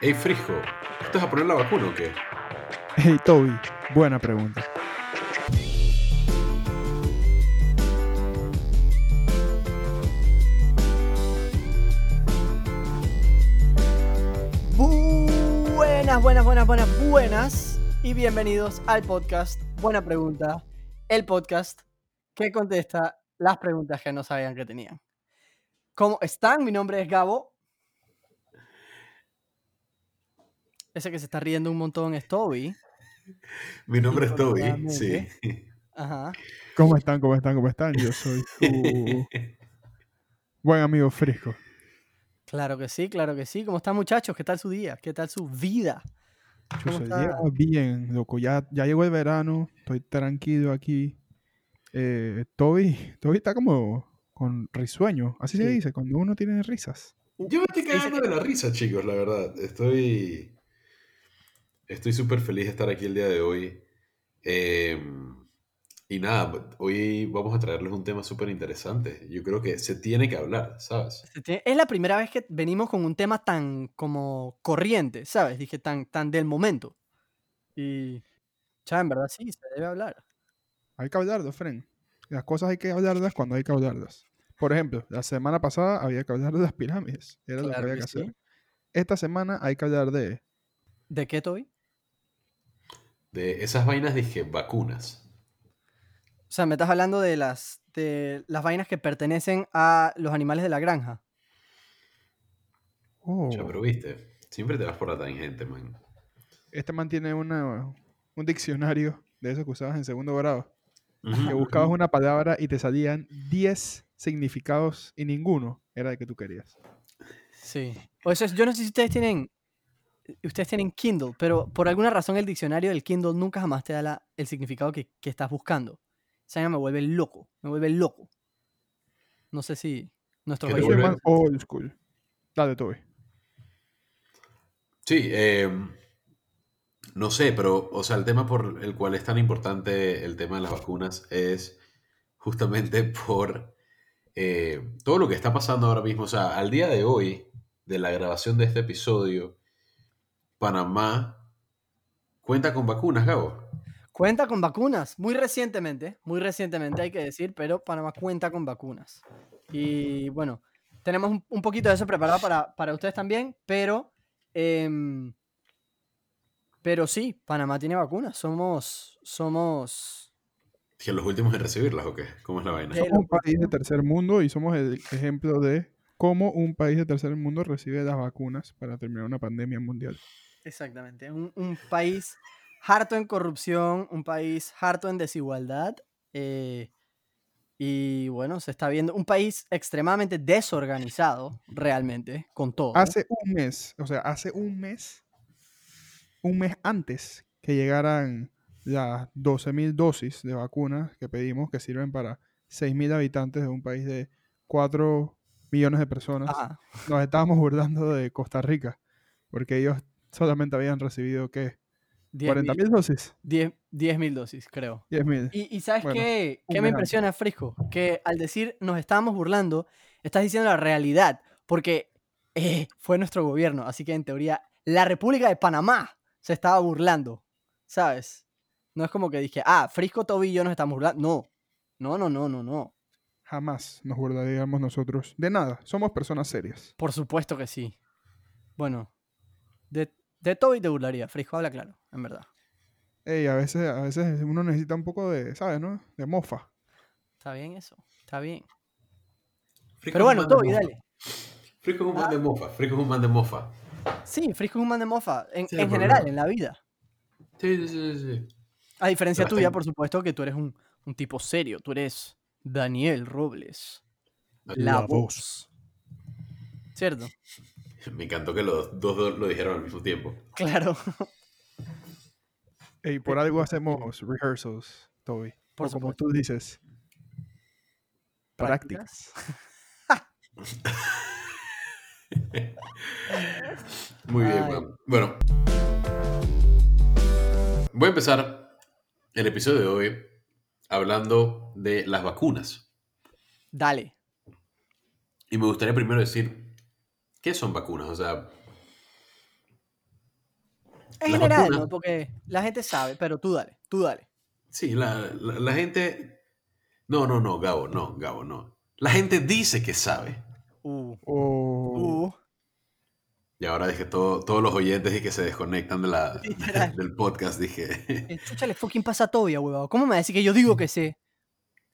Hey, Frisco, ¿estás a poner la vacuna o qué? Hey, Toby, buena pregunta. Buenas, buenas, buenas, buenas, buenas. Y bienvenidos al podcast Buena Pregunta, el podcast que contesta las preguntas que no sabían que tenían. ¿Cómo están? Mi nombre es Gabo. Ese que se está riendo un montón es Toby. Mi nombre es Toby, sí. Ajá. ¿Cómo están? ¿Cómo están? ¿Cómo están? Yo soy tu buen amigo Frisco. Claro que sí, claro que sí. ¿Cómo están muchachos? ¿Qué tal su día? ¿Qué tal su vida? Bien, loco. Ya, ya llegó el verano, estoy tranquilo aquí. Eh, Toby, Toby está como con risueño, así se dice, cuando uno tiene risas. Yo me estoy cagando de la risa, chicos, la verdad. Estoy. Estoy súper feliz de estar aquí el día de hoy. Eh, y nada, hoy vamos a traerles un tema súper interesante. Yo creo que se tiene que hablar, ¿sabes? Es la primera vez que venimos con un tema tan como corriente, ¿sabes? Dije, tan, tan del momento. Y, ya, en verdad sí, se debe hablar. Hay que hablarlas, Fren. Las cosas hay que hablarlas cuando hay que hablarlas. Por ejemplo, la semana pasada había que hablar de las pirámides. Era lo que Claro había que que sí. hacer. Esta semana hay que hablar de ¿De qué, Toby? De esas vainas dije vacunas. O sea, me estás hablando de las, de las vainas que pertenecen a los animales de la granja. Oh, Ya, pero viste, siempre te vas por la tangente, man. este man tiene una, un diccionario de esos que usabas en segundo grado. Que buscabas una palabra y te salían 10 significados y ninguno era el que tú querías. Sí. O eso es, yo no sé si ustedes tienen, ustedes tienen Kindle, pero por alguna razón el diccionario del Kindle nunca jamás te da la- el significado que, que estás buscando. Esa vaina me vuelve loco, me vuelve loco. No sé si nuestros ¿Qué te Yo soy más old school. Dale, Toby. Sí, eh, no sé, pero, o sea, el tema por el cual es tan importante el tema de las vacunas es justamente por eh, todo lo que está pasando ahora mismo. O sea, al día de hoy, de la grabación de este episodio, Panamá cuenta con vacunas, Gabo. Cuenta con vacunas, muy recientemente, muy recientemente hay que decir, pero Panamá cuenta con vacunas. Y bueno, tenemos un, un poquito de eso preparado para, para ustedes también, pero, em, pero sí, Panamá tiene vacunas. Somos, somos, Que los últimos en recibirlas, ¿o qué? ¿Cómo es la vaina? Somos un país de tercer mundo y somos el ejemplo de cómo un país de tercer mundo recibe las vacunas para terminar una pandemia mundial. Exactamente, un, un país harto en corrupción, un país harto en desigualdad. eh, y bueno, se está viendo un país extremadamente desorganizado, realmente, con todo. Hace un mes, o sea, hace un mes, un mes antes que llegaran las 12.000 dosis de vacunas que pedimos, que sirven para 6.000 habitantes de un país de 4 millones de personas, Ajá. nos estábamos burlando de Costa Rica, porque ellos solamente habían recibido, ¿qué? 40.000 dosis. 10 mil dosis, creo. 10.000. Y, y ¿sabes Bueno, qué, qué me impresiona, Frisco? Que al decir nos estábamos burlando, estás diciendo la realidad, porque eh, fue nuestro gobierno, así que en teoría la República de Panamá se estaba burlando, ¿sabes? No es como que dije, ah, Frisco, Toby y yo nos estamos burlando. No, no, no, no, no, no. Jamás nos burlaríamos nosotros de nada. Somos personas serias. Por supuesto que sí. Bueno, de, de Toby te burlaría, Frisco, habla claro, en verdad. Ey, a veces, a veces uno necesita un poco de, ¿sabes, no? De mofa. Está bien eso, está bien. Pero bueno, Toby, dale. Frico es un man de mofa. Frico es un man de mofa. Sí, Frisco es un man de mofa, en, Sí, en por general, en la vida. Sí, sí, sí, sí. A diferencia Pero tuya, por supuesto, que tú eres un, un tipo serio. Tú eres Daniel Robles. La, La voz. voz. ¿Cierto? Me encantó que los dos do- lo dijeron al mismo tiempo. Claro. Ey, por algo hacemos rehearsals, Toby. Por o como tú dices, prácticas. Muy bien, man. Bueno. Voy a empezar el episodio de hoy hablando de las vacunas. Dale. Y me gustaría primero decir, ¿qué son vacunas? O sea, En general, vacunas- ¿no? Porque la gente sabe, pero tú dale, tú dale. Sí, la, la- la gente... No, no, no, Gabo, no, Gabo, no. La gente dice que sabe. Uh, O uh. Y ahora dije, todo, todos los oyentes y que se desconectan de la, del podcast, dije... ¿Qué chucha le fucking pasa a Toby, huevado? ¿Cómo me va a decir que yo digo que sé?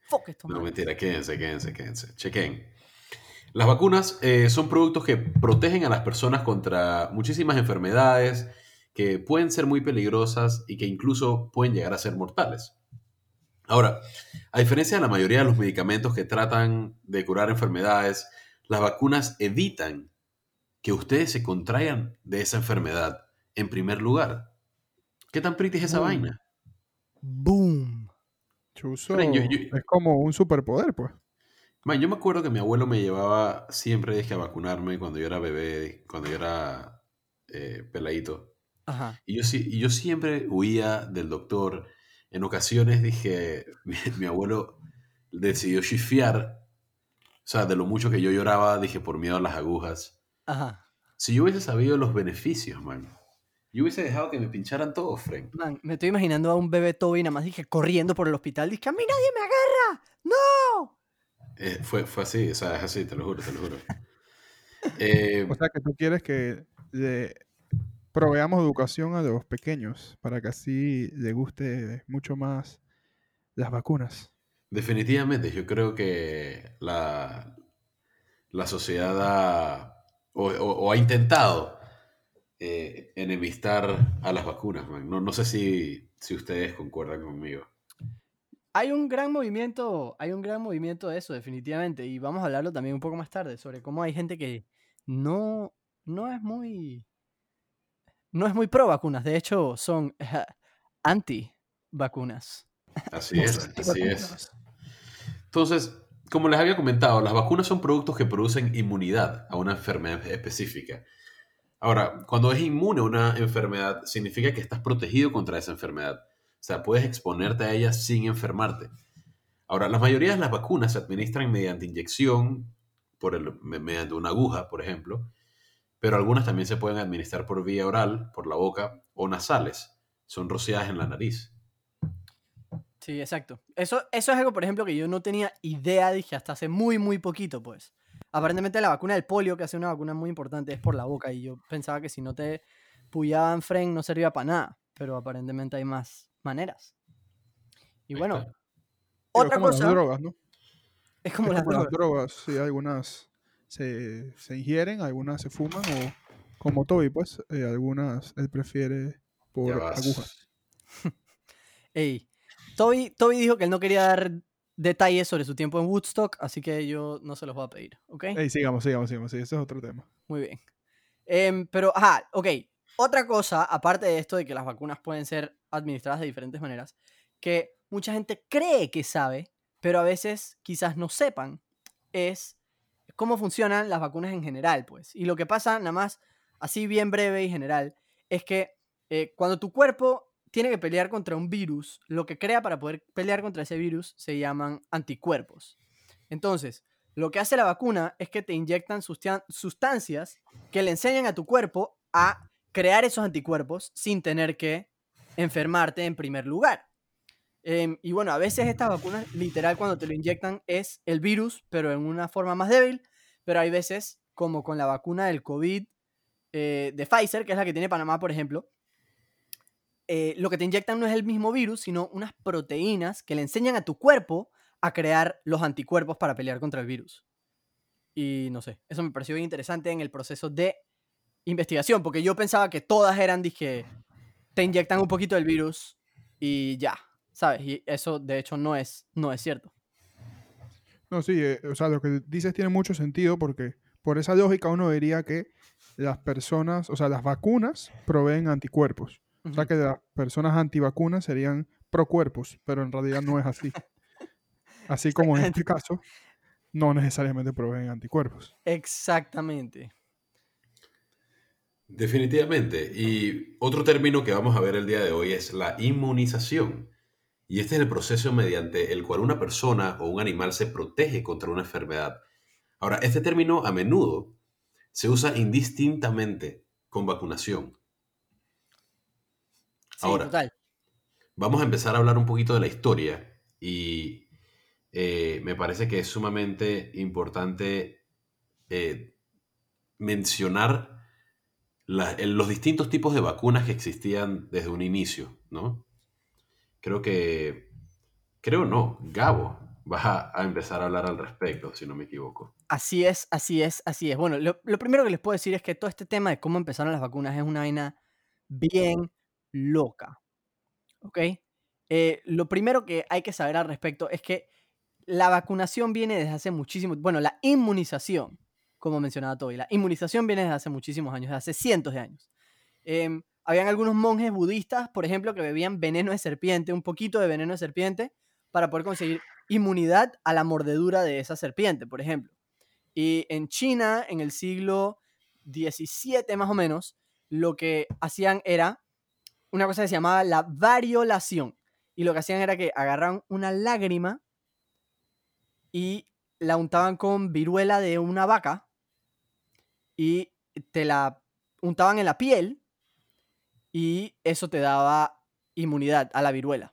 Fuck esto, No, man. mentira, quédense, quédense, quédense. Chequen. Las vacunas eh, son productos que protegen a las personas contra muchísimas enfermedades que pueden ser muy peligrosas y que incluso pueden llegar a ser mortales. Ahora, a diferencia de la mayoría de los medicamentos que tratan de curar enfermedades, las vacunas evitan que ustedes se contraigan de esa enfermedad en primer lugar. ¿Qué tan pretty es esa vaina? Boom. yo- yo- es como un superpoder, pues. Man, yo me acuerdo que mi abuelo me llevaba siempre dije, a vacunarme cuando yo era bebé, cuando yo era eh, peladito. Ajá. Y yo, y yo siempre huía del doctor. En ocasiones dije, mi, mi abuelo decidió chifiar. O sea, de lo mucho que yo lloraba, dije, por miedo a las agujas. Ajá. Si yo hubiese sabido los beneficios, man, yo hubiese dejado que me pincharan todos, Frank. Man, me estoy imaginando a un bebé Toby nada más dije corriendo por el hospital. Dije, a mí nadie me agarra. ¡No! Eh, fue, fue así, o sea, es así, te lo juro, te lo juro. Eh, O sea, que tú quieres que le proveamos educación a los pequeños para que así le guste mucho más las vacunas. Definitivamente, yo creo que la, la sociedad ha, o, o- o ha intentado eh, enemistar a las vacunas. man. No, no sé si, si ustedes concuerdan conmigo. Hay un gran movimiento, hay un gran movimiento de eso, definitivamente. Y vamos a hablarlo también un poco más tarde, sobre cómo hay gente que no, no es muy. No es muy pro vacunas. De hecho, son anti vacunas. Así es, así es. Entonces, como les había comentado, las vacunas son productos que producen inmunidad a una enfermedad específica. Ahora, cuando es inmune a una enfermedad, significa que estás protegido contra esa enfermedad. O sea, puedes exponerte a ella sin enfermarte. Ahora, la mayoría de las vacunas se administran mediante inyección, por el- me- mediante una aguja, por ejemplo, pero algunas también se pueden administrar por vía oral, por la boca o nasales. Son rociadas en la nariz. Sí, exacto. Eso, eso es algo, por ejemplo, que yo no tenía idea, dije, hasta hace muy, muy poquito, pues. Aparentemente la vacuna del polio, que hace una vacuna muy importante, es por la boca. Y yo pensaba que si no te puyaban fren no servía para nada. Pero aparentemente hay más maneras. Y Ahí bueno. Pero otra como las cosa drogas, ¿no? es como Es las como las drogas. drogas, sí, algunas se, se ingieren, algunas se fuman o como Toby, pues, eh, algunas él prefiere por agujas. Ey, Toby, Toby dijo que él no quería dar detalles sobre su tiempo en Woodstock, así que yo no se los voy a pedir, ¿ok? Ey, sigamos, sigamos, sigamos, sí, ese es otro tema. Muy bien. Em, pero, ajá, ok. Otra cosa, aparte de esto de que las vacunas pueden ser administradas de diferentes maneras, que mucha gente cree que sabe, pero a veces quizás no sepan, es cómo funcionan las vacunas en general, pues. Y lo que pasa, nada más, así bien breve y general, es que eh, cuando tu cuerpo tiene que pelear contra un virus, lo que crea para poder pelear contra ese virus se llaman anticuerpos. Entonces, lo que hace la vacuna es que te inyectan sustancias que le enseñan a tu cuerpo a crear esos anticuerpos sin tener que enfermarte en primer lugar. Em, y bueno, a veces estas vacunas, literal, cuando te lo inyectan es el virus, pero en una forma más débil. Pero hay veces, como con la vacuna del COVID eh, de Pfizer, que es la que tiene Panamá, por ejemplo, eh, lo que te inyectan no es el mismo virus, sino unas proteínas que le enseñan a tu cuerpo a crear los anticuerpos para pelear contra el virus. Y no sé, eso me pareció bien interesante en el proceso de investigación, porque yo pensaba que todas eran, dije, te inyectan un poquito del virus y ya, ¿sabes? Y eso de hecho no es, no es cierto. No, sí, eh, o sea, lo que dices tiene mucho sentido porque por esa lógica uno diría que las personas, o sea, las vacunas proveen anticuerpos. O sea, que las personas antivacunas serían procuerpos, pero en realidad no es así. Así como en este caso, no necesariamente proveen anticuerpos. Exactamente. Definitivamente. Y otro término que vamos a ver el día de hoy es la inmunización. Y este es el proceso mediante el cual una persona o un animal se protege contra una enfermedad. Ahora, este término a menudo se usa indistintamente con vacunación. Ahora, total. vamos a empezar a hablar un poquito de la historia y eh, me parece que es sumamente importante eh, mencionar los distintos tipos de vacunas que existían desde un inicio, ¿no? Creo que, creo no, Gabo, vas a, empezar a hablar al respecto, si no me equivoco. Así es, así es, así es. Bueno, lo, lo primero que les puedo decir es que todo este tema de cómo empezaron las vacunas es una vaina bien loca. ¿Ok? Eh, lo primero que hay que saber al respecto es que la vacunación viene desde hace muchísimo, bueno, la inmunización, como mencionaba Toby, la inmunización viene desde hace muchísimos años, desde hace cientos de años. Em, habían algunos monjes budistas, por ejemplo, que bebían veneno de serpiente, un poquito de veneno de serpiente, para poder conseguir inmunidad a la mordedura de esa serpiente, por ejemplo. Y en China, en el siglo XVII más o menos, lo que hacían era una cosa que se llamaba la variolación. Y lo que hacían era que agarraban una lágrima y la untaban con viruela de una vaca y te la untaban en la piel y eso te daba inmunidad a la viruela.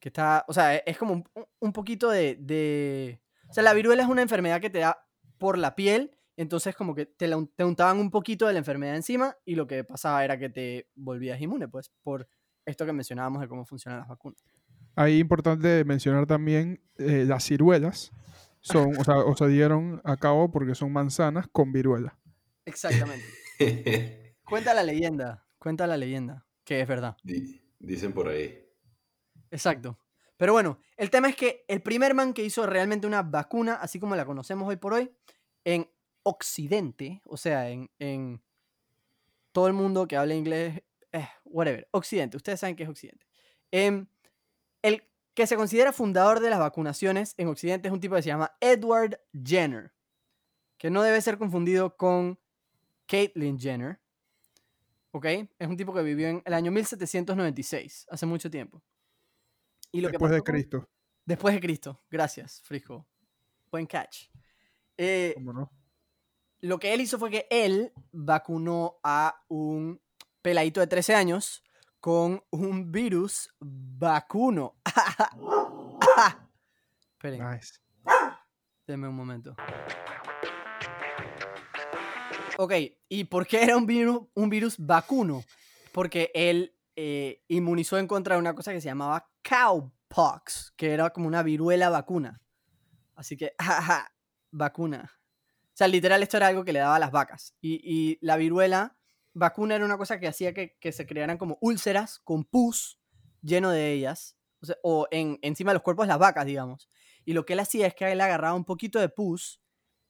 Que está, o sea, es como un, un poquito de, de... O sea, la viruela es una enfermedad que te da por la piel, entonces como que te, la, te untaban un poquito de la enfermedad encima y lo que pasaba era que te volvías inmune, pues, por esto que mencionábamos de cómo funcionan las vacunas. Ahí importante mencionar también eh, las ciruelas. Son, o sea, o se dieron a cabo porque son manzanas con viruela. Exactamente. Cuenta la leyenda, cuenta la leyenda, que es verdad. Di- Dicen por ahí. Exacto. Pero bueno, el tema es que el primer man que hizo realmente una vacuna, así como la conocemos hoy por hoy, en Occidente, o sea, en, en todo el mundo que habla inglés, eh, whatever, Occidente, ustedes saben qué es Occidente. Em, el que se considera fundador de las vacunaciones en Occidente es un tipo que se llama Edward Jenner, que no debe ser confundido con Caitlyn Jenner, ¿ok? Es un tipo que vivió en el año 1796, hace mucho tiempo. Y lo que Después de con- Cristo. Después de Cristo. Gracias, Frijo. Buen catch. Eh, ¿Cómo no? lo que él hizo fue que él vacunó a un peladito de 13 años con un virus vacuno. Esperen, Nice. denme un momento. Ok, ¿y por qué era un virus, un virus vacuno? Porque él eh, inmunizó en contra de una cosa que se llamaba cowpox, que era como una viruela vacuna. Así que, jaja, vacuna. O sea, literal, esto era algo que le daba a las vacas. Y, y la viruela vacuna era una cosa que hacía que, que se crearan como úlceras con pus lleno de ellas, o, en, encima de los cuerpos de las vacas, digamos. Y lo que él hacía es que él agarraba un poquito de pus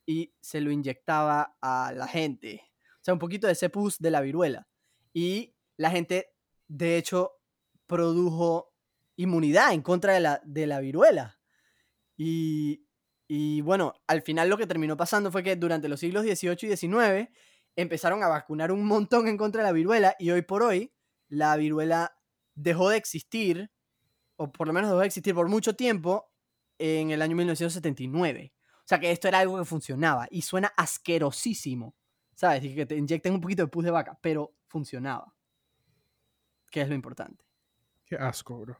y se lo inyectaba a la gente. O sea, un poquito de ese pus de la viruela. Y la gente, de hecho, produjo inmunidad en contra de la, de la viruela. Y, y bueno, al final lo que terminó pasando fue que durante los siglos XVIII y XIX empezaron a vacunar un montón en contra de la viruela y hoy por hoy la viruela dejó de existir, o por lo menos dejó de existir por mucho tiempo, en el año 1979. O sea que esto era algo que funcionaba y suena asquerosísimo, ¿sabes? Y que te inyecten un poquito de pus de vaca, pero funcionaba. Que es lo importante. Qué asco, bro.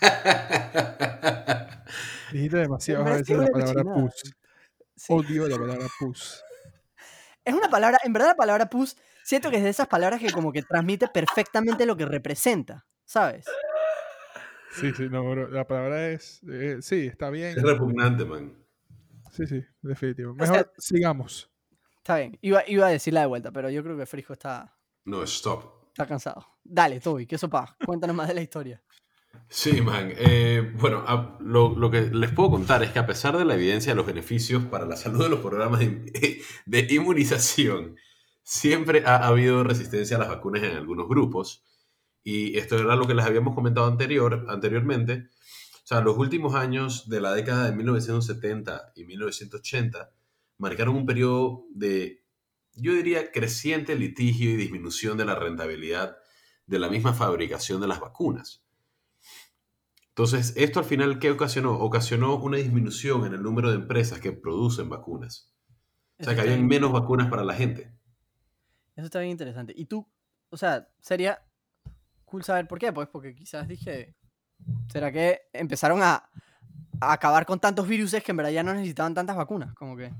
Dijiste demasiadas Me veces la palabra pus. Sí. Odio la palabra pus. Es una palabra, en verdad la palabra pus, siento que es de esas palabras que como que transmite perfectamente lo que representa, ¿sabes? Sí, sí, no, bro. La palabra es. eh, sí, está bien. Es repugnante, man. Sí, sí, definitivo. sea- Mejor sigamos. Está bien, iba, iba a decirla de vuelta, pero yo creo que Frijo está, No, stop. está cansado. Dale, Toby, ¿qué sopa? Cuéntanos más de la historia. Sí, man. Eh, bueno, lo, que les puedo contar es que a pesar de la evidencia de los beneficios para la salud de los programas de, de inmunización, siempre ha habido resistencia a las vacunas en algunos grupos. Y esto era lo que les habíamos comentado anterior, anteriormente. O sea, los últimos años de la década de 1970 y 1980 marcaron un periodo de, yo diría, creciente litigio y disminución de la rentabilidad de la misma fabricación de las vacunas. Entonces, esto al final, ¿qué ocasionó? Ocasionó una disminución en el número de empresas que producen vacunas. O Eso sea, que habían menos vacunas para la gente. Eso está bien interesante. ¿Y tú o sea, sería cool saber por qué, pues porque quizás dije, ¿será que empezaron a, a acabar con tantos virus que en verdad ya no necesitaban tantas vacunas? Como que...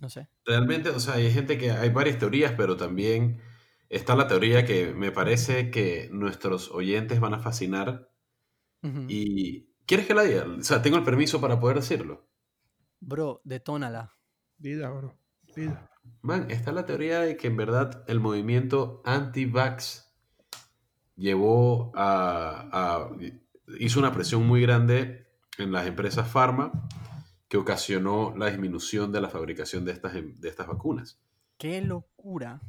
No sé. Realmente, o sea, hay gente que hay varias teorías, pero también está la teoría que me parece que nuestros oyentes van a fascinar. Y ¿quieres que la diga? O sea, tengo el permiso para poder decirlo. Bro, detónala. Dida, bro. Dida. Man, está la teoría de que en verdad el movimiento anti-vax llevó a, a- hizo una presión muy grande en las empresas farma que ocasionó la disminución de la fabricación de estas, em- de estas vacunas. Qué locura.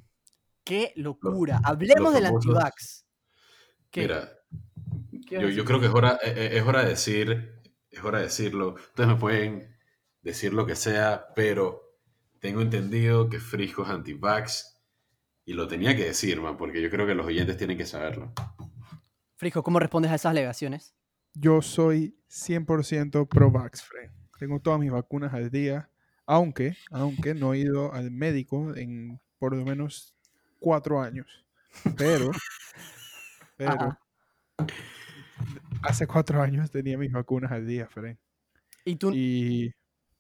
Qué locura. Hablemos del famosos- antivax. ¿Qué? Mira, ¿Qué yo, yo creo que es hora, eh, eh, es hora de decir, es hora de decirlo. Ustedes me pueden decir lo que sea, pero tengo entendido que Frisco es anti-vax y lo tenía que decir, man, porque yo creo que los oyentes tienen que saberlo. Frisco, ¿cómo respondes a esas alegaciones? Yo soy 100% pro-vax, Fred. Tengo todas mis vacunas al día, aunque, aunque no he ido al médico en por lo menos cuatro años. Pero, pero, Ajá. Hace cuatro años tenía mis vacunas al día, Fred. ¿Y tú Y,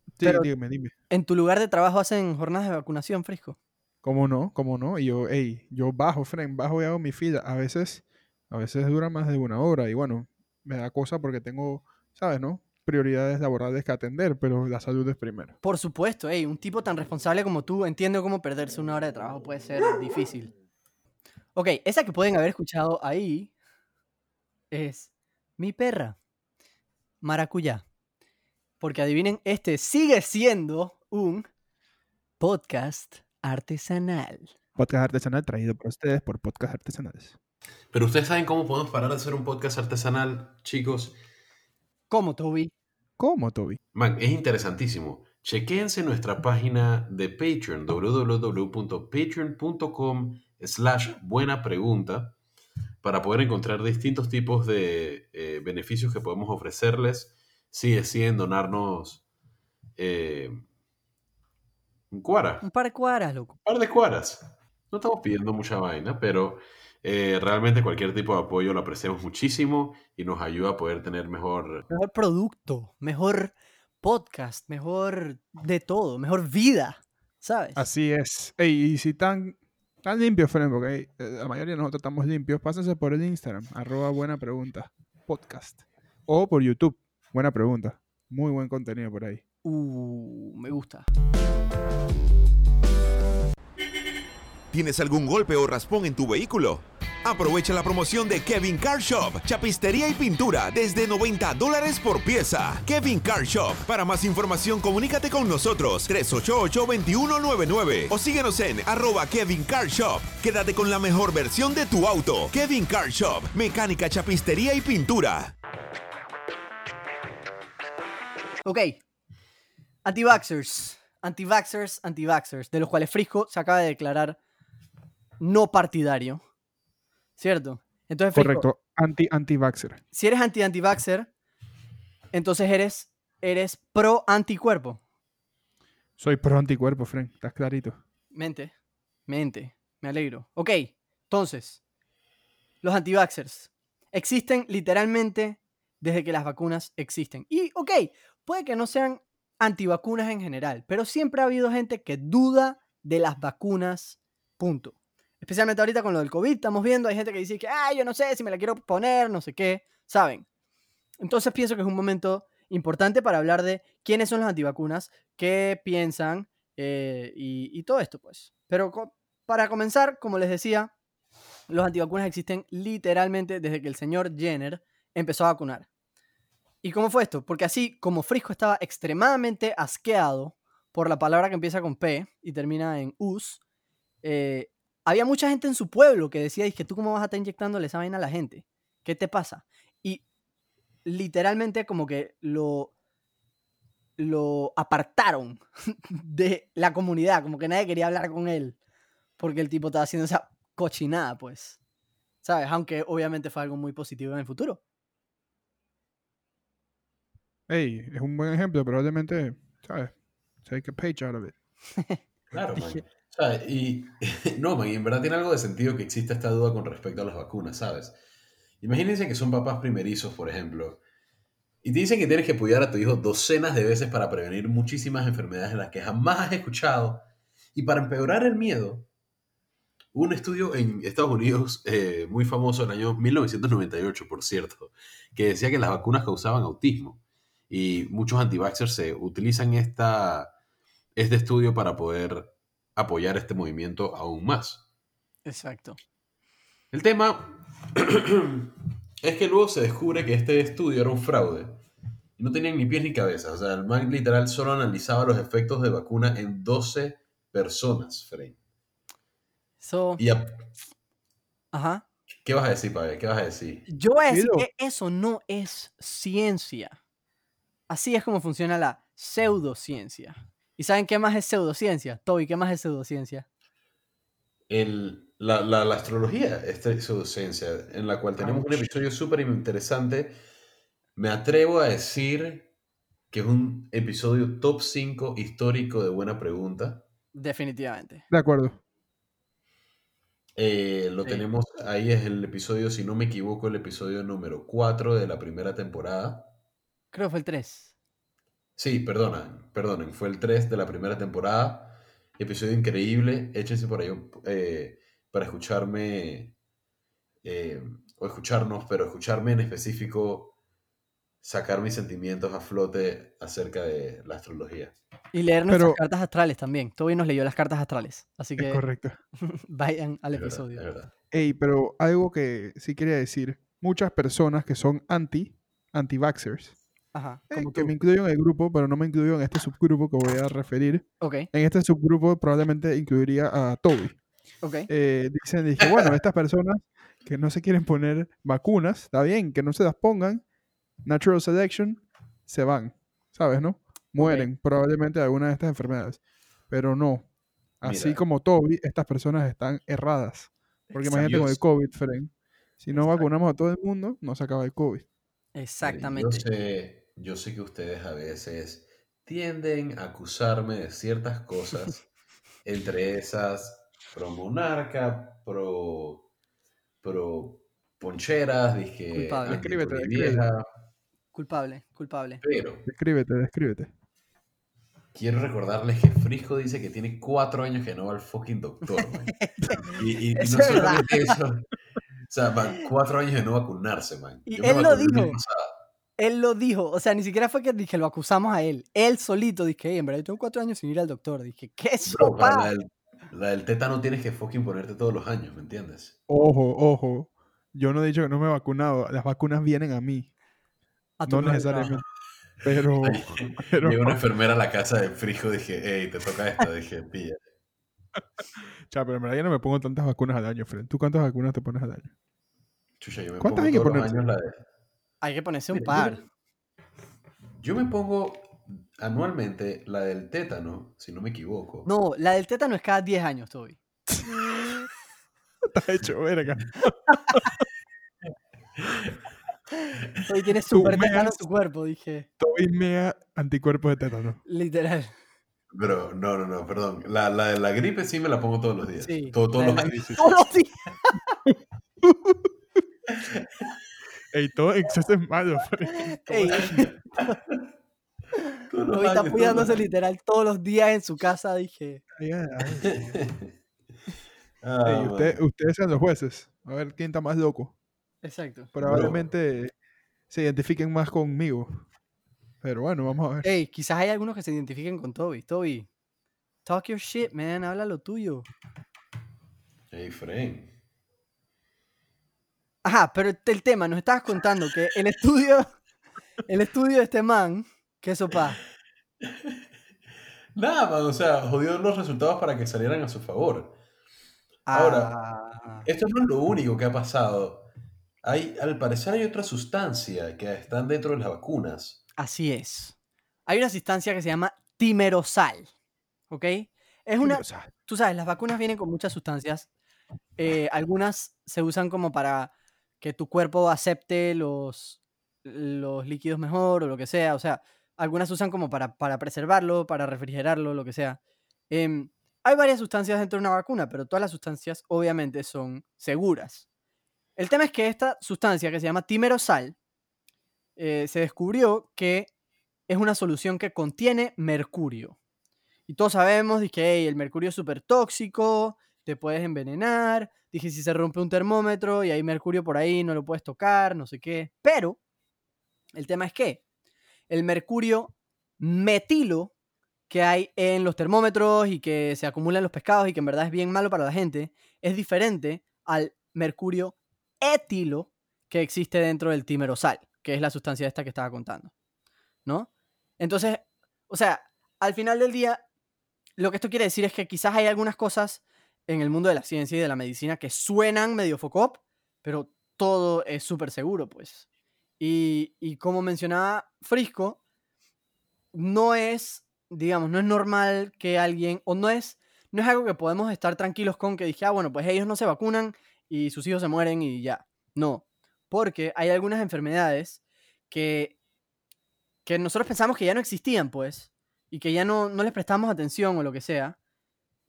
sí, Pero- dime, dime. en tu lugar de trabajo hacen jornadas de vacunación, Frisco? ¿Cómo no? ¿Cómo no? Y yo, hey, yo bajo, Fren, bajo y hago mi fila. A veces, a veces dura más de una hora y bueno, me da cosa porque tengo, ¿sabes, no? Prioridades laborales que atender, pero la salud es primero. Por supuesto, ey, un tipo tan responsable como tú, entiendo cómo perderse una hora de trabajo puede ser difícil. Ok, esa que pueden haber escuchado ahí es Mi perra, Maracuyá. Porque adivinen, este sigue siendo un podcast artesanal. Podcast artesanal traído por ustedes por Podcast Artesanales. Pero ustedes saben cómo podemos parar de hacer un podcast artesanal, chicos. ¿Cómo, Toby? ¿Cómo, Toby? Man, es interesantísimo. Chequense nuestra página de Patreon, www.patreon.com slash buena pregunta, para poder encontrar distintos tipos de eh, beneficios que podemos ofrecerles si deciden donarnos eh, un cuara, Un par de cuadras, loco. un par de cuaras. No estamos pidiendo mucha vaina, pero eh, realmente cualquier tipo de apoyo lo apreciamos muchísimo y nos ayuda a poder tener mejor Mejor producto, mejor podcast, mejor de todo, mejor vida, ¿sabes? Así es. Ey, y si tan, tan limpios, Fren, porque eh, la mayoría de nosotros estamos limpios, pásense por el Instagram, arroba buena pregunta, podcast. O por YouTube, buena pregunta. Muy buen contenido por ahí. Uh, me gusta. ¿Tienes algún golpe o raspón en tu vehículo? Aprovecha la promoción de Kevin Car Shop, chapistería y pintura desde 90 dólares por pieza. Kevin Car Shop. Para más información, comunícate con nosotros 388-2199 o síguenos en arroba Kevin Car Shop. Quédate con la mejor versión de tu auto. Kevin Car Shop, mecánica, chapistería y pintura. Ok. Anti-vaxxers. Anti-vaxxers, anti-vaxxers. De los cuales Frisco se acaba de declarar no partidario. ¿Cierto? Entonces, Correcto. Anti, anti-vaxxer. si eres anti-anti-vaxxer, entonces eres, eres pro-anticuerpo. Soy pro anticuerpo, Fren. Estás clarito. Mente, mente, me alegro. Ok, entonces, los anti-vaxxers existen literalmente desde que las vacunas existen. Y, ok, puede que no sean antivacunas en general, pero siempre ha habido gente que duda de las vacunas, punto. Especialmente ahorita con lo del COVID, estamos viendo, hay gente que dice que, ah, yo no sé si me la quiero poner, no sé qué, ¿saben? Entonces pienso que es un momento importante para hablar de quiénes son los antivacunas, qué piensan eh, y, y todo esto, pues. Pero co- para comenzar, como les decía, los antivacunas existen literalmente desde que el señor Jenner empezó a vacunar. ¿Y cómo fue esto? Porque así como Frisco estaba extremadamente asqueado por la palabra que empieza con P y termina en us, eh, había mucha gente en su pueblo que decía, que tú cómo vas a estar inyectándole esa vaina a la gente? ¿Qué te pasa? Y literalmente como que lo, lo apartaron de la comunidad, como que nadie quería hablar con él, porque el tipo estaba haciendo esa cochinada, pues. ¿Sabes? Aunque obviamente fue algo muy positivo en el futuro. Ey, es un buen ejemplo. Probablemente, ¿sabes? Take a page out of it. Claro, man. Sea, y no, man, y en verdad tiene algo de sentido que exista esta duda con respecto a las vacunas, ¿sabes? Imagínense que son papás primerizos, por ejemplo, y te dicen que tienes que apoyar a tu hijo docenas de veces para prevenir muchísimas enfermedades en las que jamás has escuchado. Y para empeorar el miedo, un estudio en Estados Unidos eh, muy famoso en el año 1998, por cierto, que decía que las vacunas causaban autismo. Y muchos anti-vaxxers se utilizan esta, este estudio para poder apoyar este movimiento aún más. Exacto. El tema es que luego se descubre que este estudio era un fraude. Y no tenían ni pies ni cabeza. O sea, el man literal solo analizaba los efectos de vacuna en 12 personas, Frey. So, Y a- ajá. ¿Qué vas a decir, Pablo? ¿Qué vas a decir? Yo voy a decir Guido. que eso no es ciencia. Así es como funciona la pseudociencia. ¿Y saben qué más es pseudociencia? Toby, ¿qué más es pseudociencia? El, la, la, la astrología es pseudociencia, en la cual tenemos un episodio súper interesante. Me atrevo a decir que es un episodio top 5 histórico de Buena Pregunta. Definitivamente. De acuerdo. Eh, lo Sí. tenemos ahí, es el episodio, si no me equivoco, el episodio número 4 de la primera temporada. Creo que fue el 3. Sí, perdonan, perdonen, fue el 3 de la primera temporada. Episodio increíble. Échense por ahí eh, para escucharme, eh, o escucharnos, pero escucharme en específico, sacar mis sentimientos a flote acerca de la astrología. Y leer nuestras Pero- cartas astrales también. Toby nos leyó las cartas astrales. Así Es que correcto. vayan al Es verdad, episodio. es verdad. Ey, pero algo que sí quería decir. Muchas personas que son anti, anti-vaxxers, Ajá. eh, Como que tú. me incluyo en el grupo, pero no me incluyo en este subgrupo que voy a referir. Ok, En este subgrupo probablemente incluiría a Toby. ok. Eh, dicen, dije, bueno, estas personas que no se quieren poner vacunas, está bien, que no se las pongan, natural selection, se van, ¿sabes, no? Mueren probablemente de alguna de estas enfermedades, pero no. Así Mira. como Toby, estas personas están erradas. Porque imagínate con el. COVID, Fren. Si no Exacto. vacunamos a todo el mundo, no se acaba el COVID. Exactamente. Yo sé, yo sé que ustedes a veces tienden a acusarme de ciertas cosas, entre esas pro monarca, pro, pro poncheras, dije Culpable. Descríbete, vieja, Culpable, culpable. pero Descríbete, descríbete. quiero recordarles que Frisco dice que tiene cuatro años que no va al fucking doctor, man. Y, y- y no solamente eso, o sea, cuatro años de no vacunarse, man. Y Yo me él lo dijo. Él lo dijo, o sea, ni siquiera fue que dije, lo acusamos a él. Él solito dije, "Ey, en verdad, yo tengo cuatro años sin ir al doctor. Dije, ¿qué es Bro, para sopa? la del, la del tétano tienes que fucking ponerte todos los años, ¿me entiendes? Ojo, ojo. Yo no he dicho que no me he vacunado. Las vacunas vienen a mí. A No necesariamente. Pero, pero Llegó una enfermera a la casa de Frijo, dije, hey, te toca esto, dije, pilla. Cha, pero en verdad yo no me pongo tantas vacunas al año, Fred. ¿Tú cuántas vacunas te pones al año? Chucha, yo me ¿Cuántas pongo hay que años la de... Hay que ponerse un Mira, par. Yo me pongo anualmente la del tétano, si no me equivoco. No, la del tétano es cada 10 años, Toby. Está hecho, verga. Toby tiene Tú súper tétano en su cuerpo, dije. Toby mea anticuerpos de tétano. Literal. Pero, no, no, no, perdón. La, la de la gripe sí me la pongo todos los días. Sí, Todo- todos la los de la años. Todos los días. Ey, todo exceso es malo. Ey, los Toby está cuidándose literal todos los días en su casa, dije. Ah, Ey, usted- man. ustedes sean los jueces. A ver quién está más loco. Exacto. Probablemente se identifiquen más conmigo. Pero bueno, vamos a ver. Ey, quizás hay algunos que se identifiquen con Toby. Toby, talk your shit, man. Habla lo tuyo. Ey, Fren. Ajá, pero el tema, nos estabas contando que el estudio, el estudio de este man, que sopa. Nada, man, o sea, jodió los resultados para que salieran a su favor. Ahora, Ah, Esto no es lo único que ha pasado. Hay, al parecer hay otra sustancia que están dentro de las vacunas. así es. Hay una sustancia que se llama timerosal. ¿Ok? Es una, tú sabes, las vacunas vienen con muchas sustancias. eh, algunas se usan como para que tu cuerpo acepte los, los líquidos mejor o lo que sea. O sea, algunas usan como para, para preservarlo, para refrigerarlo, lo que sea. Em, hay varias sustancias dentro de una vacuna, pero todas las sustancias obviamente son seguras. El tema es que esta sustancia que se llama timerosal eh, se descubrió que es una solución que contiene mercurio. Y todos sabemos que el mercurio es súper tóxico, te puedes envenenar. Dije, si se rompe un termómetro y hay mercurio por ahí, no lo puedes tocar, no sé qué. Pero el tema es que el mercurio metilo que hay en los termómetros y que se acumula en los pescados y que en verdad es bien malo para la gente, es diferente al mercurio etilo que existe dentro del timerosal, que es la sustancia esta que estaba contando. ¿No? Entonces, o sea, al final del día, lo que esto quiere decir es que quizás hay algunas cosas en el mundo de la ciencia y de la medicina que suenan medio focop, pero todo es súper seguro, pues. Y, y como mencionaba Frisco, no es digamos, no es normal que alguien, o no es, no es algo que podemos estar tranquilos con que dije, ah, bueno, pues ellos no se vacunan y sus hijos se mueren y ya. No, porque hay algunas enfermedades que, que nosotros pensamos que ya no existían, pues, y que ya no, no les prestamos atención o lo que sea,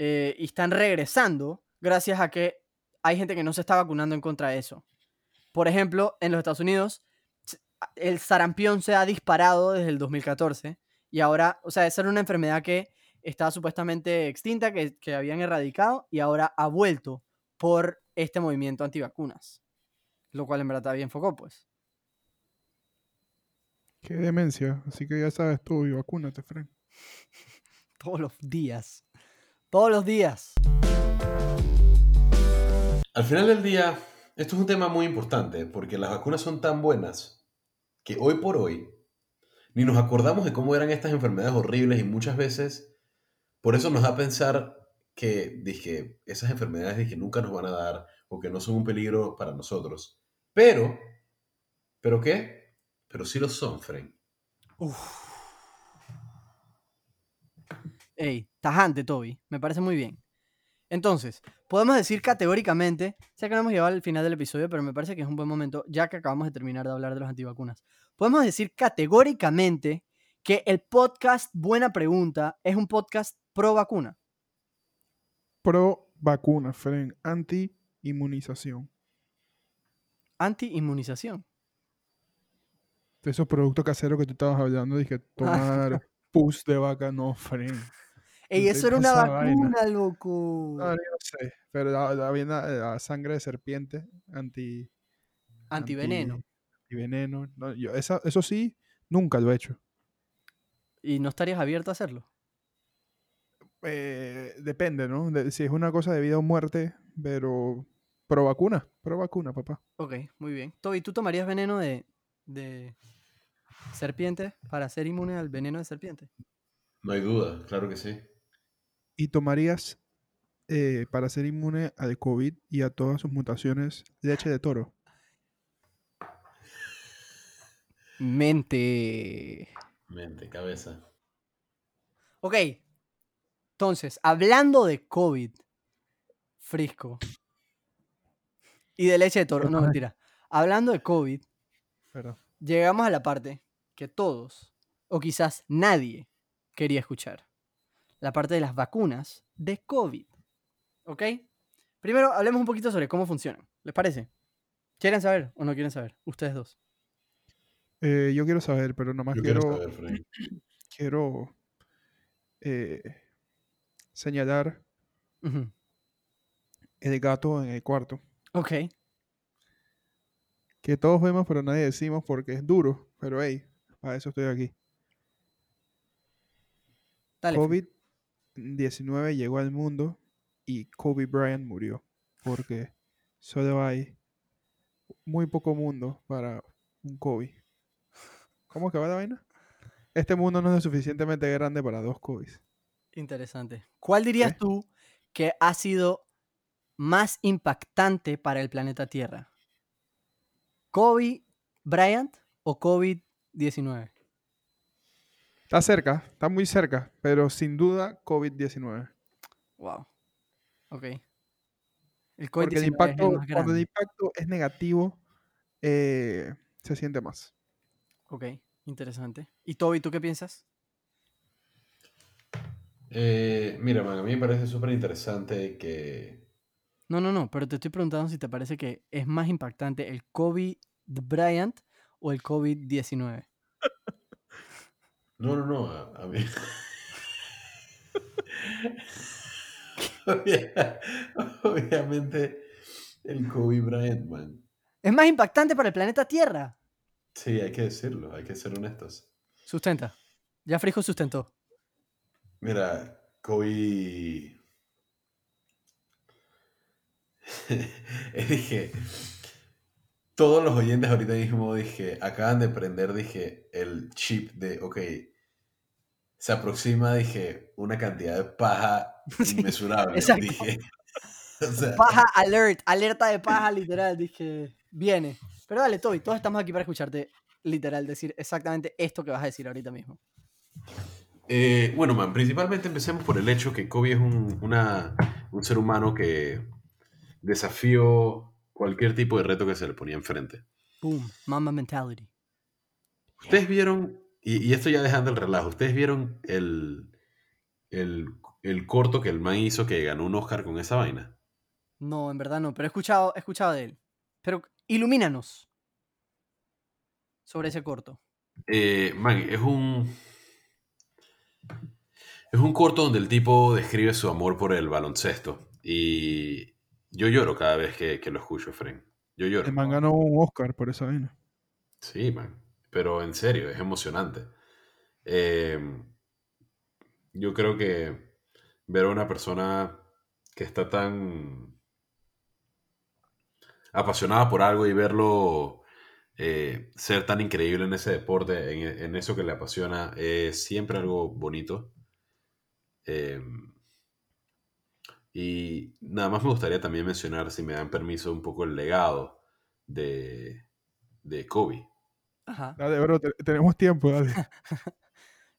eh, y están regresando gracias a que hay gente que no se está vacunando en contra de eso. Por ejemplo, en los Estados Unidos, el sarampión se ha disparado desde el 2014 y ahora, o sea, esa era una enfermedad que estaba supuestamente extinta, que, que habían erradicado y ahora ha vuelto por este movimiento antivacunas. Lo cual en verdad está bien focó, pues. Qué demencia. Así que ya sabes tú y vacúnate, Frank. Todos los días. Todos los días. Al final del día, esto es un tema muy importante porque las vacunas son tan buenas que hoy por hoy ni nos acordamos de cómo eran estas enfermedades horribles y muchas veces por eso nos da a pensar que dije, esas enfermedades dije, nunca nos van a dar o que no son un peligro para nosotros. Pero, ¿pero qué? Pero sí lo son, Frank. Uf. Ey, tajante, Toby. Me parece muy bien. Entonces, podemos decir categóricamente, sé que no hemos llegado al final del episodio, pero me parece que es un buen momento, ya que acabamos de terminar de hablar de los antivacunas. Podemos decir categóricamente que el podcast Buena Pregunta es un podcast pro vacuna. Pro vacuna, Fren. Anti-inmunización. Anti-inmunización. Esos productos caseros que tú estabas hablando, dije, tomar pus de vaca, no, Fren. Ey, eso era una vacuna, loco. No, yo no sé, pero la, la, la, la sangre de serpiente, anti... Antiveneno. Anti, antiveneno. No, yo, esa, eso sí, nunca lo he hecho. ¿Y no estarías abierto a hacerlo? Eh, depende, ¿no? De, si es una cosa de vida o muerte, pero pro vacuna, pro vacuna, papá. Ok, muy bien. Toby, ¿tú tomarías veneno de, de serpiente para ser inmune al veneno de serpiente? No hay duda, claro que sí. ¿Y tomarías eh, para ser inmune al COVID y a todas sus mutaciones leche de toro? Mente. Mente, cabeza. Ok. Entonces, hablando de COVID, frisco. Y de leche de toro, no mentira. Hablando de COVID, Perdón. llegamos a la parte que todos, o quizás nadie, quería escuchar. La parte de las vacunas de COVID. ¿Ok? Primero, hablemos un poquito sobre cómo funcionan. ¿Les parece? ¿Quieren saber o no quieren saber? Ustedes dos. Eh, yo quiero saber, pero nomás Yo quiero, quiero saber, Frank. quiero eh, señalar el gato en el cuarto. Ok. Que todos vemos, pero nadie decimos porque es duro. Pero hey, para eso estoy aquí. Dale. Fri. COVID-19 llegó al mundo y Kobe Bryant murió. Porque solo hay muy poco mundo para un Kobe. ¿Cómo que va la vaina? Este mundo no es lo suficientemente grande para dos Kobe's. Interesante. ¿Cuál dirías tú que ha sido más impactante para el planeta Tierra? ¿Kobe Bryant o COVID-19? Está cerca, está muy cerca, pero sin duda COVID-19. Wow. Ok. El Porque el COVID-19 impacto, es el más cuando el impacto es negativo, eh, se siente más. Ok, interesante. ¿Y Toby, tú qué piensas? Eh, mira, man, a mí me parece súper interesante que... No, no, no, pero te estoy preguntando si te parece que es más impactante el COVID Bryant o el COVID-19. No, no, no, a, a mí... Obvia- Obviamente el Kobe Bryant, man. Es más impactante para el planeta Tierra. Sí, hay que decirlo, hay que ser honestos. Sustenta. Ya Frijo sustentó. Mira, Kobe... dije, todos los oyentes ahorita mismo, dije, acaban de prender, dije, el chip de, ok, se aproxima, dije, una cantidad de paja inmesurable. Dije, o sea, Paja alert, alerta de paja literal, dije, viene. Pero dale, Toby, todos estamos aquí para escucharte literal decir exactamente esto que vas a decir ahorita mismo. Eh, bueno, man, principalmente empecemos por el hecho que Kobe es un, una- un ser humano que desafió cualquier tipo de reto que se le ponía enfrente. Boom, mama mentality. Ustedes vieron, y, y esto ya dejando el relajo, ustedes vieron el, el, el corto que el man hizo que ganó un Oscar con esa vaina. No, en verdad no, pero he escuchado, he escuchado de él. Pero ilumínanos sobre ese corto. Eh, man, es un. Es un corto donde el tipo describe su amor por el baloncesto. Y yo lloro cada vez que, que lo escucho, Fren. Yo lloro. El man ganó un Oscar por esa vaina. Sí, man. Pero en serio, es emocionante. Eh, yo creo que ver a una persona que está tan apasionada por algo y verlo eh, ser tan increíble en ese deporte, en, en eso que le apasiona, es siempre algo bonito. Y nada más me gustaría también mencionar, si me dan permiso, un poco el legado de, de Kobe. Ajá. Dale, bro, te- tenemos tiempo, dale.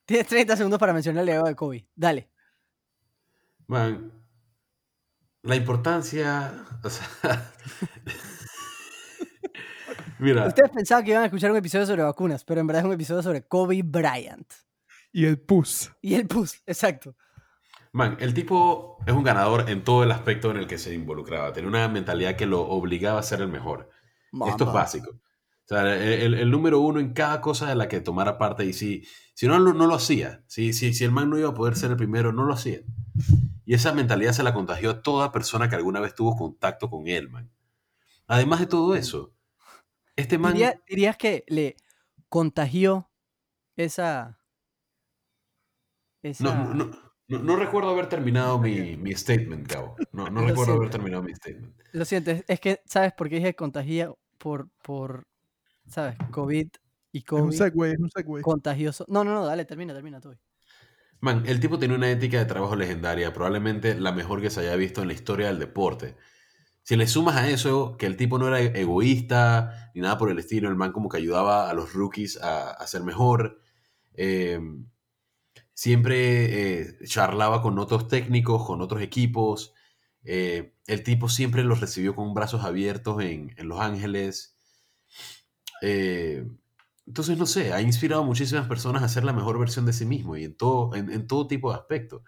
Tienes 30 segundos para mencionar el legado de Kobe. Dale. Man, la importancia, o sea, mira, Ustedes pensaban que iban a escuchar un episodio sobre vacunas, pero en verdad es un episodio sobre Kobe Bryant. Y el pus. Y el PUS, exacto. Man, el tipo es un ganador en todo el aspecto en el que se involucraba. Tenía una mentalidad que lo obligaba a ser el mejor. Esto es básico. O sea, el, número uno en cada cosa de la que tomara parte. Y si, si no, lo- no lo hacía. Si, si, si el man no iba a poder ser el primero, no lo hacía. Y esa mentalidad se la contagió a toda persona que alguna vez tuvo contacto con él, man. Además de todo eso, este man... Diría- ¿Dirías que le contagió esa... esa... No, no, no, no recuerdo haber terminado mi, mi statement, Gabo. No, no recuerdo haber terminado mi statement. Lo siento, es, que, ¿sabes por qué dije contagia? Por, por, ¿sabes? COVID y Es un COVID segue, es un segue. contagioso. No, no, no, dale, termina, termina, Toby. Man, el tipo tenía una ética de trabajo legendaria, probablemente la mejor que se haya visto en la historia del deporte. Si le sumas a eso que el tipo no era egoísta ni nada por el estilo, el man como que ayudaba a los rookies a, a ser mejor. eh, siempre eh, charlaba con otros técnicos, con otros equipos. eh, el tipo siempre los recibió con brazos abiertos en, en Los Ángeles. Eh, entonces, no sé, ha inspirado a muchísimas personas a ser la mejor versión de sí mismo y en todo, en, todo tipo de aspectos.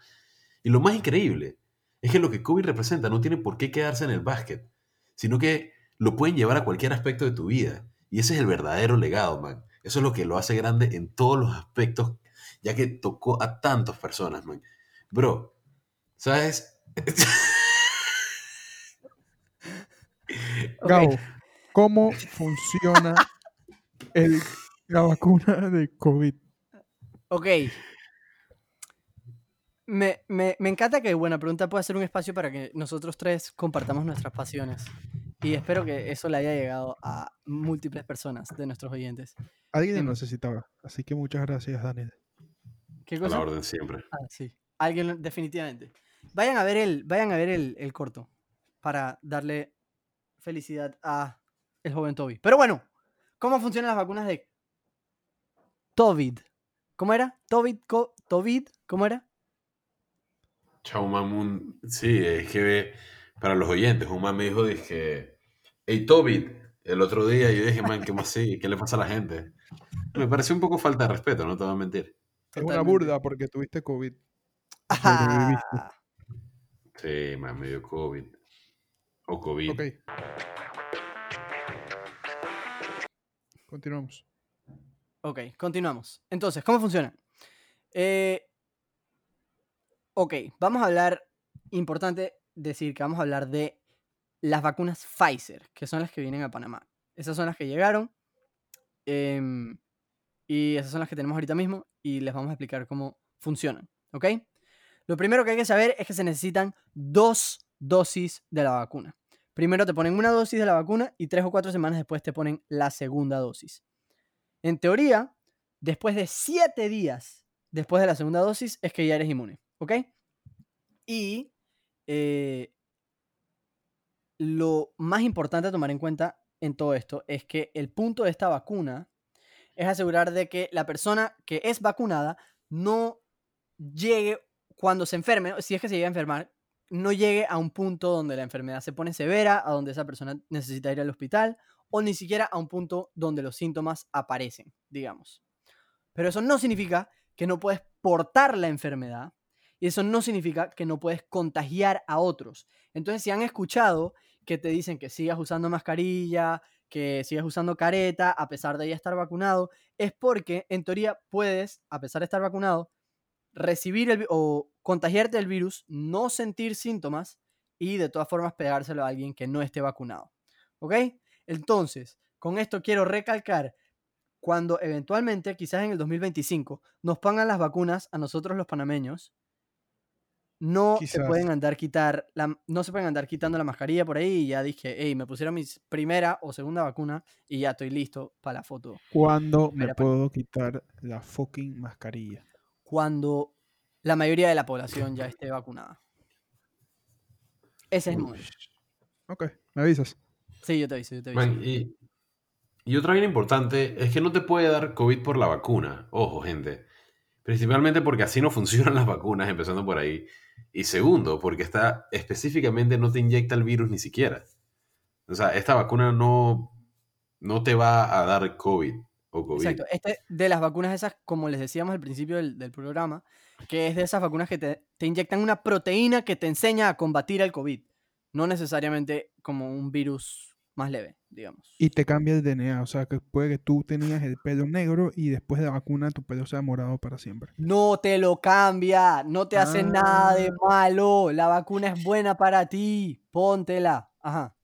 Y lo más increíble es que lo que Kobe representa no tiene por qué quedarse en el básquet, sino que lo pueden llevar a cualquier aspecto de tu vida. Y ese es el verdadero legado, man. Eso es lo que lo hace grande en todos los aspectos, ya que tocó a tantas personas, man. Bro, ¿sabes? Gabo, ¿cómo funciona el, la vacuna de COVID? ok. Me, me, me encanta que Buena Pregunta pueda ser un espacio para que nosotros tres compartamos nuestras pasiones. Y espero que eso le haya llegado a múltiples personas de nuestros oyentes. Alguien lo Em. necesitaba. Así que muchas gracias, Daniel. ¿Qué A la orden siempre. Ah, sí. Alguien, definitivamente. Vayan a ver el, vayan a ver el, el corto para darle felicidad a el joven Toby. Pero bueno, ¿cómo funcionan las vacunas de Tovid? ¿Cómo era? Tovid, co- Tovid, ¿cómo era? Chao, Mamun. Sí, es que para los oyentes, un man me dijo, dije, hey, Toby, el otro día, y yo dije, man, ¿qué más sí? ¿Qué le pasa a la gente? Me pareció un poco falta de respeto, no te voy a mentir. Es una Totalmente. burda porque tuviste COVID. Ah, Sí, man, me dio COVID. O COVID. Ok. Continuamos. ok, continuamos. Entonces, ¿cómo funciona? Eh, ok, vamos a hablar, importante decir que vamos a hablar de las vacunas Pfizer, que son las que vienen a Panamá. Esas son las que llegaron. em, y esas son las que tenemos ahorita mismo. Y les vamos a explicar cómo funcionan. ¿Ok? Lo primero que hay que saber es que se necesitan dos dosis de la vacuna. Primero te ponen una dosis de la vacuna y tres o cuatro semanas después te ponen la segunda dosis. En teoría, después de siete días después de la segunda dosis es que ya eres inmune. ¿Ok? Y eh, lo más importante a tomar en cuenta en todo esto es que el punto de esta vacuna es asegurar de que la persona que es vacunada no llegue cuando se enferme, si es que se llega a enfermar, no llegue a un punto donde la enfermedad se pone severa, a donde esa persona necesita ir al hospital, o ni siquiera a un punto donde los síntomas aparecen, digamos. Pero eso no significa que no puedes portar la enfermedad y eso no significa que no puedes contagiar a otros. Entonces, si han escuchado que te dicen que sigas usando mascarilla, que sigas usando careta a pesar de ya estar vacunado, es porque en teoría puedes, a pesar de estar vacunado, recibir el, o contagiarte del virus, no sentir síntomas y de todas formas pegárselo a alguien que no esté vacunado. ¿Ok? Entonces, con esto quiero recalcar, cuando eventualmente, quizás en el 2025, nos pongan las vacunas a nosotros los panameños, no se pueden andar quitar la, no se pueden andar quitando la mascarilla por ahí y ya dije, hey, me pusieron mi primera o segunda vacuna y ya estoy listo para la foto. ¿Cuándo me para- puedo quitar la fucking mascarilla? Cuando la mayoría de la población ya esté vacunada. Ese es el Uy. momento. Ok, me avisas. Sí, yo te aviso, yo te aviso. Man, y, y otra bien importante es que no te puede dar COVID por la vacuna. Ojo, gente. Principalmente porque así no funcionan las vacunas, empezando por ahí. Y segundo, porque está específicamente no te inyecta el virus ni siquiera. O sea, esta vacuna no, no te va a dar COVID o COVID. Exacto. Este de las vacunas esas, como les decíamos al principio del, del programa, que es de esas vacunas que te, te inyectan una proteína que te enseña a combatir el COVID. No necesariamente como un virus más leve, digamos. Y te cambia el DNA, o sea que puede que tú tenías el pelo negro y después de la vacuna tu pelo sea morado para siempre. No te lo cambia, no te hace nada de Ah. malo. La vacuna es buena para ti. Póntela. Ajá.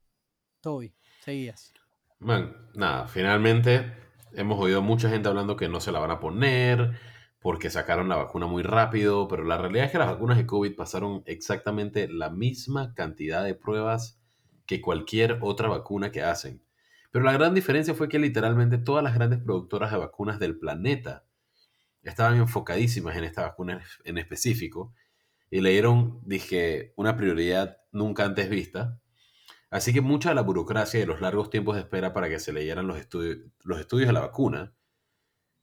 Toby, seguías. Man, nada, finalmente hemos oído mucha gente hablando que no se la van a poner porque sacaron la vacuna muy rápido, pero la realidad es que las vacunas de COVID pasaron exactamente la misma cantidad de pruebas que cualquier otra vacuna que hacen. Pero la gran diferencia fue que literalmente todas las grandes productoras de vacunas del planeta estaban enfocadísimas en esta vacuna en específico y le dieron, dije, una prioridad nunca antes vista. Así que mucha de la burocracia y los largos tiempos de espera para que se leyeran los, estudios los estudios de la vacuna,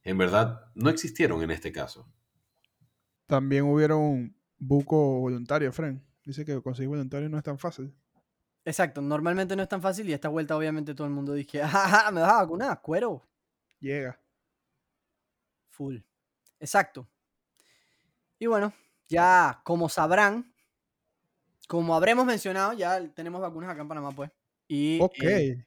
en verdad no existieron en este caso. También hubieron buco voluntario, Fren. Dice que conseguir voluntario no es tan fácil. Exacto, normalmente no es tan fácil y esta vuelta obviamente todo el mundo dije, ajá, me vas a vacunar, cuero. Llega. Full. Exacto. Y bueno, ya como sabrán, como habremos mencionado, ya tenemos vacunas acá en Panamá, pues. Y Ok. eh,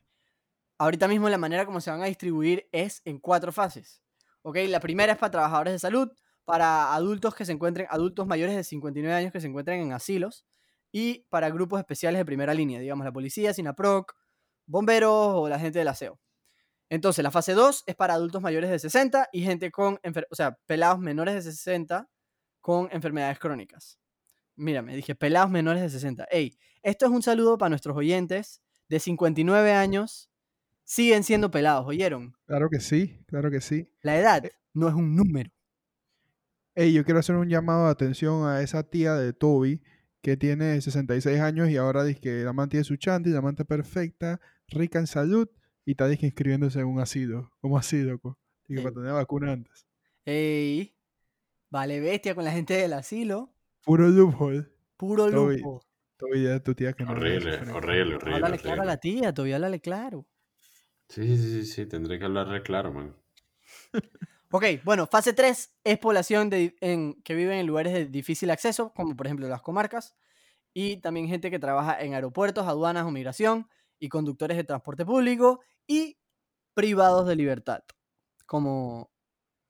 ahorita mismo la manera como se van a distribuir es en cuatro fases. ¿Ok? La primera es para trabajadores de salud, para adultos que se encuentren, adultos mayores de 59 años que se encuentren en asilos y para grupos especiales de primera línea, digamos la policía, SINAPROC, bomberos o la gente del aseo. Entonces, la fase 2 es para adultos mayores de 60 y gente con, o sea, pelados menores de 60 con enfermedades crónicas. Mira, me dije pelados menores de 60. Ey, esto es un saludo para nuestros oyentes de 59 años. Siguen siendo pelados, ¿oyeron? Claro que sí, claro que sí. La edad no es un número. Ey, yo quiero hacer un llamado de atención a esa tía de Toby que tiene 66 años y ahora dice que la man tiene su chanti, la man está perfecta, rica en salud y está disque inscribiéndose en un asilo. ¿Cómo así, loco? Y que para tener vacuna antes. Ey, vale bestia con la gente del asilo. Puro loophole. Puro lujo. Toby ya es tu tía que no le Horrible, sufre. horrible, horrible. Háblale claro a horrible. la tía, todavía háblale claro. Sí, sí, sí, sí, tendré que hablarle claro, man. Ok, bueno, fase 3 es población de- en- que vive en lugares de difícil acceso, como por ejemplo las comarcas, y también gente que trabaja en aeropuertos, aduanas o migración, y conductores de transporte público, y privados de libertad, como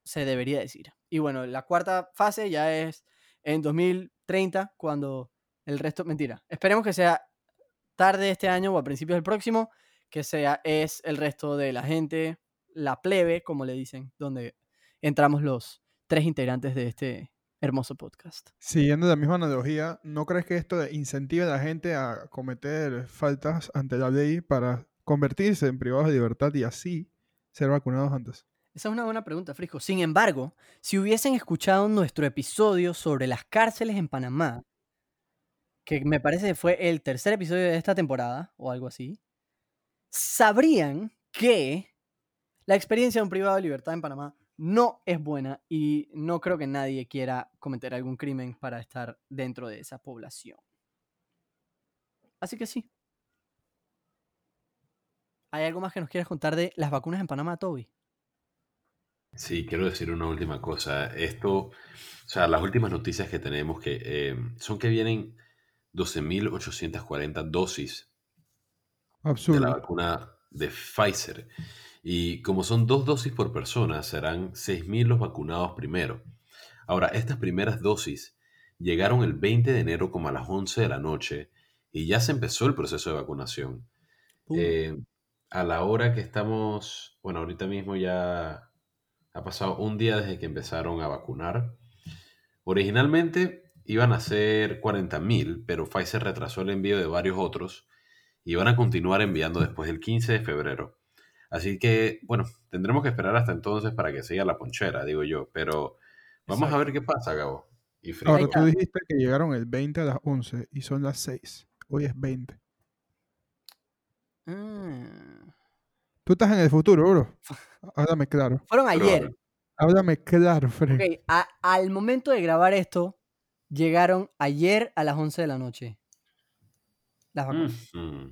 se debería decir. Y bueno, la cuarta fase ya es en 2030, cuando el resto, mentira, esperemos que sea tarde este año o a principios del próximo, que sea, es el resto de la gente, la plebe, como le dicen, donde entramos los tres integrantes de este hermoso podcast. Siguiendo la misma analogía, ¿no crees que esto incentiva a la gente a cometer faltas ante la ley para convertirse en privados de libertad y así ser vacunados antes? Esa es una buena pregunta, Frisco. Sin embargo, si hubiesen escuchado nuestro episodio sobre las cárceles en Panamá, que me parece que fue el tercer episodio de esta temporada o algo así, sabrían que la experiencia de un privado de libertad en Panamá no es buena y no creo que nadie quiera cometer algún crimen para estar dentro de esa población. Así que sí. ¿Hay algo más que nos quieras contar de las vacunas en Panamá, Toby? Sí, quiero decir una última cosa. Esto, o sea, las últimas noticias que tenemos que eh, son que vienen 12.840 dosis de la vacuna de Pfizer. Y como son dos dosis por persona, serán 6.000 los vacunados primero. Ahora, estas primeras dosis llegaron el 20 de enero como a las 11 de la noche y ya se empezó el proceso de vacunación. Eh, a la hora que estamos, bueno, ahorita mismo ya ha pasado un día desde que empezaron a vacunar. Originalmente iban a ser 40.000, pero Pfizer retrasó el envío de varios otros y van a continuar enviando después del 15 de febrero. Así que, bueno, tendremos que esperar hasta entonces para que siga la ponchera, digo yo, pero vamos a ver qué pasa, Gabo. Y. Ahora, tú dijiste que llegaron el 20 a las 11 y son las 6. Hoy es 20. Ah. Tú estás en el futuro, bro. Háblame claro. Fueron ayer. Háblame claro, Fred. Ok, a- al momento de grabar esto, llegaron ayer a las 11 de la noche. Las vacunas. Mm,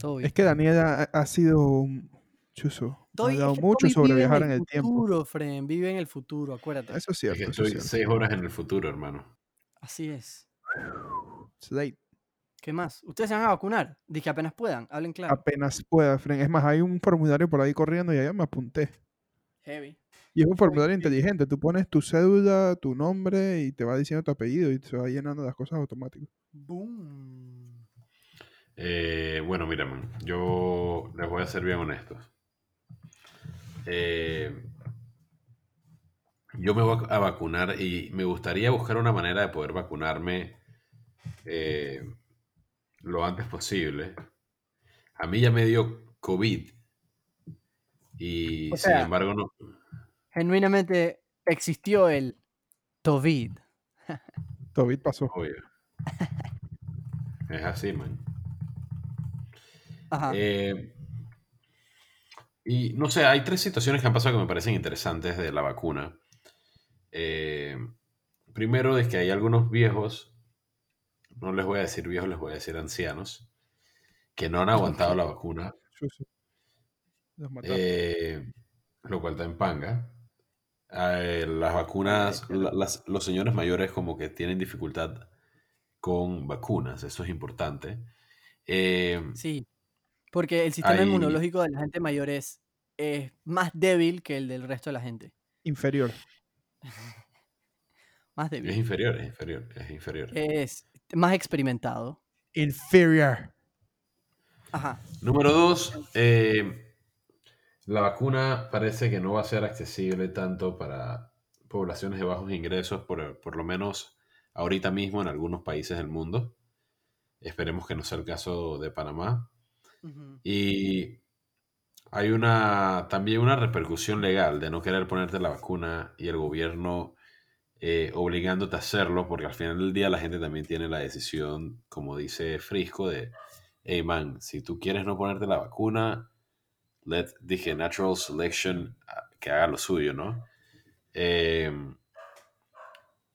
Todo bien. Es que Daniela ha, ha sido un chuzo. Ha es hablado que mucho sobre vive viajar en el tiempo. futuro, Fren, vive en el futuro, acuérdate. Eso es Es cierto. que eso estoy es cierto. seis horas en el futuro, hermano. Así es. It's late. ¿Qué más? ¿Ustedes se van a vacunar? Dije apenas puedan, hablen claro. Apenas pueda, Fren. Es más, hay un formulario por ahí corriendo y allá me apunté. Heavy. Y es un formulario inteligente. Tú pones tu cédula, tu nombre y te va diciendo tu apellido y se va llenando las cosas automáticas. Boom. Eh, bueno, mira, man, yo les voy a ser bien honestos. Eh, yo me voy a vacunar y me gustaría buscar una manera de poder vacunarme eh, lo antes posible. A mí ya me dio COVID y O sin sea- embargo no. Genuinamente existió el COVID. Tobit pasó. Obvio. Es así, man. Ajá. Eh, y no sé, hay tres situaciones que han pasado que me parecen interesantes de la vacuna. Eh, primero es que hay algunos viejos, no les voy a decir viejos, les voy a decir ancianos, que no han aguantado la vacuna, eh, lo cual está en panga. Eh, las vacunas, la- las- los señores mayores como que tienen dificultad con vacunas, eso es importante. Eh, Sí. Porque el sistema inmunológico de la gente mayor es, es más débil que el del resto de la gente. Inferior. Más es débil. inferior, es inferior, es inferior. Es más experimentado. Inferior. Ajá. Número dos, eh, la vacuna parece que no va a ser accesible tanto para poblaciones de bajos ingresos, por, por lo menos ahorita mismo en algunos países del mundo. Esperemos que no sea el caso de Panamá. Y hay una también una repercusión legal de no querer ponerte la vacuna y el gobierno eh, obligándote a hacerlo, porque al final del día la gente también tiene la decisión, como dice Frisco, de, hey man, si tú quieres no ponerte la vacuna, let, dije, natural selection ah, que haga lo suyo, ¿no? Eh,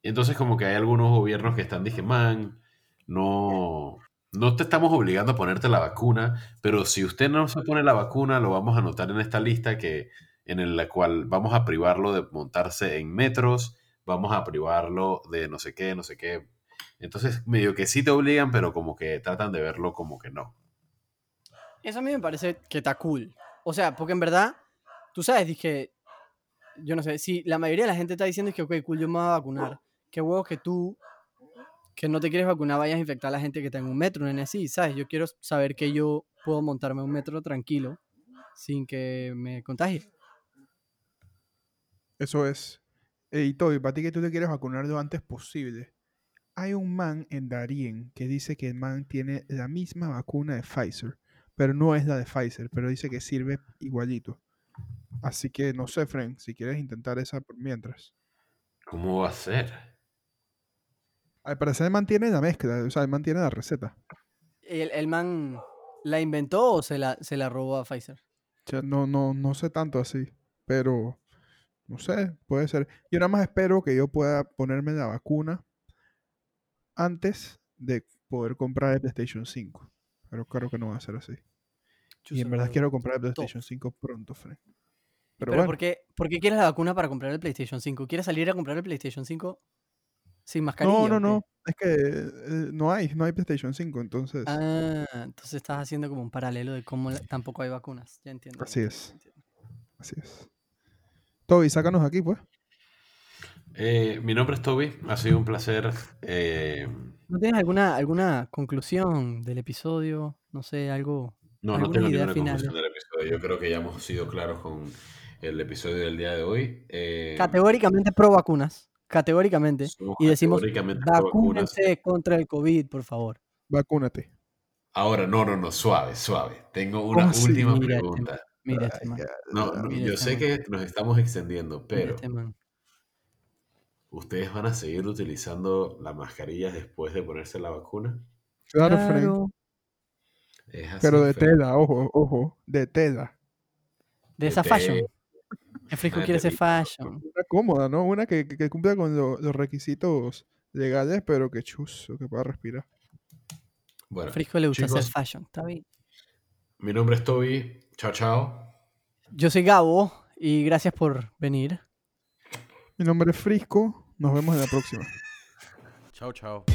entonces como que hay algunos gobiernos que están, dije, man, no, no te estamos obligando a ponerte la vacuna, pero si usted no se pone la vacuna, lo vamos a anotar en esta lista que en la cual vamos a privarlo de montarse en metros, vamos a privarlo de no sé qué, no sé qué. Entonces, medio que sí te obligan, pero como que tratan de verlo como que no. Eso a mí me parece que está cool. O sea, porque en verdad, tú sabes, dije, yo no sé, si la mayoría de la gente está diciendo que, ok, cool, yo me voy a vacunar. Qué huevo que tú, que no te quieres vacunar, vayas a infectar a la gente que está en un metro, en así, ¿sabes? Yo quiero saber que yo puedo montarme un metro tranquilo sin que me contagie. Eso es. Y Toby, para ti que tú te quieres vacunar lo antes posible. Hay un man en Darien que dice que el man tiene la misma vacuna de Pfizer, pero no es la de Pfizer, pero dice que sirve igualito. Así que no sé, Frank, si quieres intentar esa por mientras. ¿Cómo va a ser? Al parecer el man tiene la mezcla, o sea, el man tiene la receta. ¿El, el man la inventó o se la, se la robó a Pfizer? O sea, no, no, no sé tanto así, pero no sé, puede ser. Yo nada más espero que yo pueda ponerme la vacuna antes de poder comprar el PlayStation 5. Pero claro que no va a ser así. Y en verdad quiero comprar el PlayStation 5 pronto, Frank. Pero, Pero, bueno, ¿por, qué, por qué quieres la vacuna para comprar el PlayStation 5? ¿Quieres salir a comprar el PlayStation 5 sin mascarilla? no, no, no. Es que eh, no hay, no hay PlayStation 5, entonces Ah, entonces estás haciendo como un paralelo de cómo la- tampoco hay vacunas. Ya entiendo. Así es. entiendo. así es. Toby, sácanos aquí, pues. Eh, mi nombre es Toby, ha sido un placer. eh, ¿No tienes alguna, alguna conclusión del episodio? No sé, algo. no, no tengo ideas ninguna finales? conclusión del episodio. Yo creo que ya hemos sido claros con el episodio del día de hoy. Eh, Categóricamente pro vacunas. Categóricamente. somos Y decimos, categóricamente vacúnense contra el COVID, por favor. Vacúnate. Ahora, no, no, no, suave, suave. Tengo ¿Cómo una así? última Mira este pregunta. Mira este Ay, man. ya, No, ya. no, Mira yo este sé man. que nos estamos extendiendo, pero este man. ¿ustedes van a seguir utilizando las mascarillas después de ponerse la vacuna? Claro. Claro. Es así, Pero de tela, ojo, ojo, de tela. De esa Este, fashion. El Frisco quiere ser fashion. Una cómoda, ¿no? Una que, que, que cumpla con lo- los requisitos legales, pero que chuzo, que pueda respirar. Bueno, Frisco le gusta chicos, hacer fashion. Está bien. mi nombre es Toby. Chao, chao. Yo soy Gabo y gracias por venir. Mi nombre es Frisco. Nos vemos en la próxima. Chao, chao.